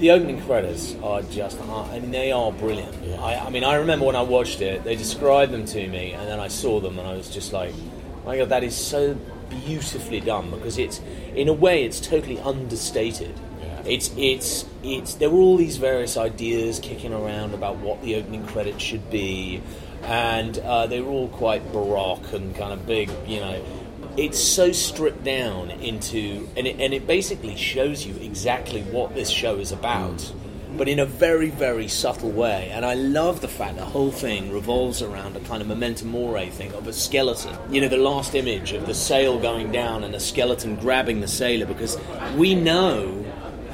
the opening credits are just, I mean, they are brilliant. I, I mean, I remember when I watched it, they described them to me, and then I saw them, and I was just like, my God, that is so beautifully done because it's, in a way, it's totally understated. Yeah. It's, it's, it's, there were all these various ideas kicking around about what the opening credits should be, and uh, they were all quite baroque and kind of big, you know. It's so stripped down into, and it, and it basically shows you exactly what this show is about, mm. but in a very, very subtle way. And I love the fact the whole thing revolves around a kind of memento mori thing of a skeleton. You know, the last image of the sail going down and a skeleton grabbing the sailor, because we know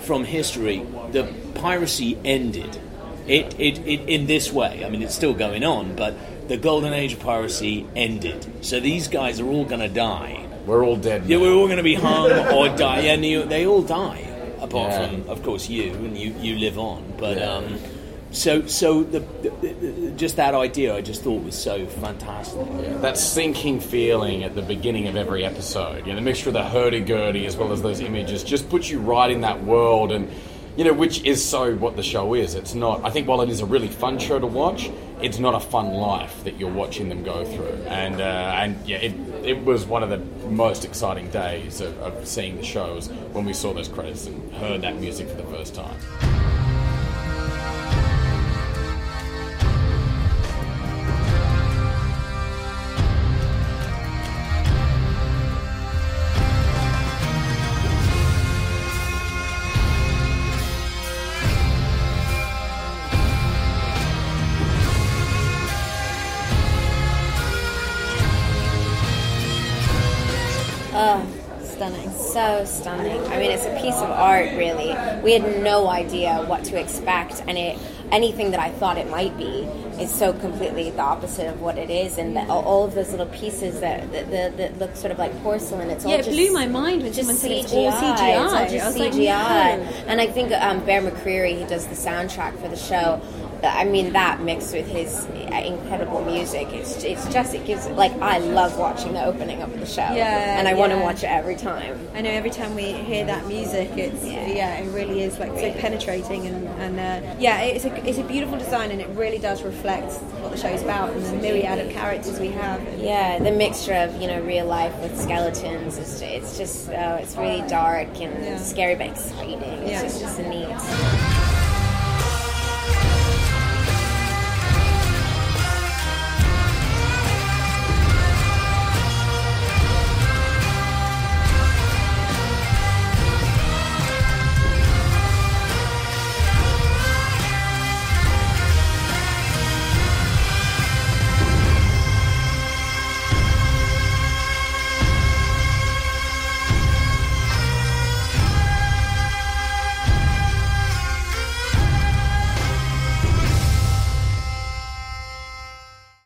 from history that piracy ended. It, it, it, in this way, I mean, it's still going on, but the golden age of piracy ended. So these guys are all going to die. We're all dead. Yeah, we're all going to be hung or die. And you, they all die, apart Yeah. from, of course, you, and you, you live on. But Yeah. um, so, so the, the, the, just that idea, I just thought was so fantastic. that sinking feeling at the beginning of every episode. You know, the mixture of the hurdy-gurdy as well as those images just puts you right in that world, and you know, which is so what the show is. It's not. I think while it is a really fun show to watch, it's not a fun life that you're watching them go through. And uh, and yeah, it it was one of the most exciting days of, of seeing the shows when we saw those credits and heard that music for the first time. Oh, stunning. So stunning. I mean, it's a piece of art, really. We had no idea what to expect, and it anything that I thought it might be is so completely the opposite of what it is. And the, all of those little pieces that, that, that, that look sort of like porcelain, it's all Yeah, it just blew my mind when just someone said CGI. it's all CGI. It's all just was like, CGI. no. And I think um, Bear McCreary, he does the soundtrack for the show, I mean that mixed with his uh, incredible music, it's it's just it gives like I love watching the opening of the show, Yeah, and I want to watch it every time. I know every time we hear that music, it's Yeah. yeah, it really is like so penetrating and, and uh, yeah, it's a it's a beautiful design and it really does reflect what the show's about and the myriad of characters we have. Yeah, the mixture of you know real life with skeletons, it's, it's just oh, it's really dark and Yeah. scary but exciting. It's Yeah. just, just neat.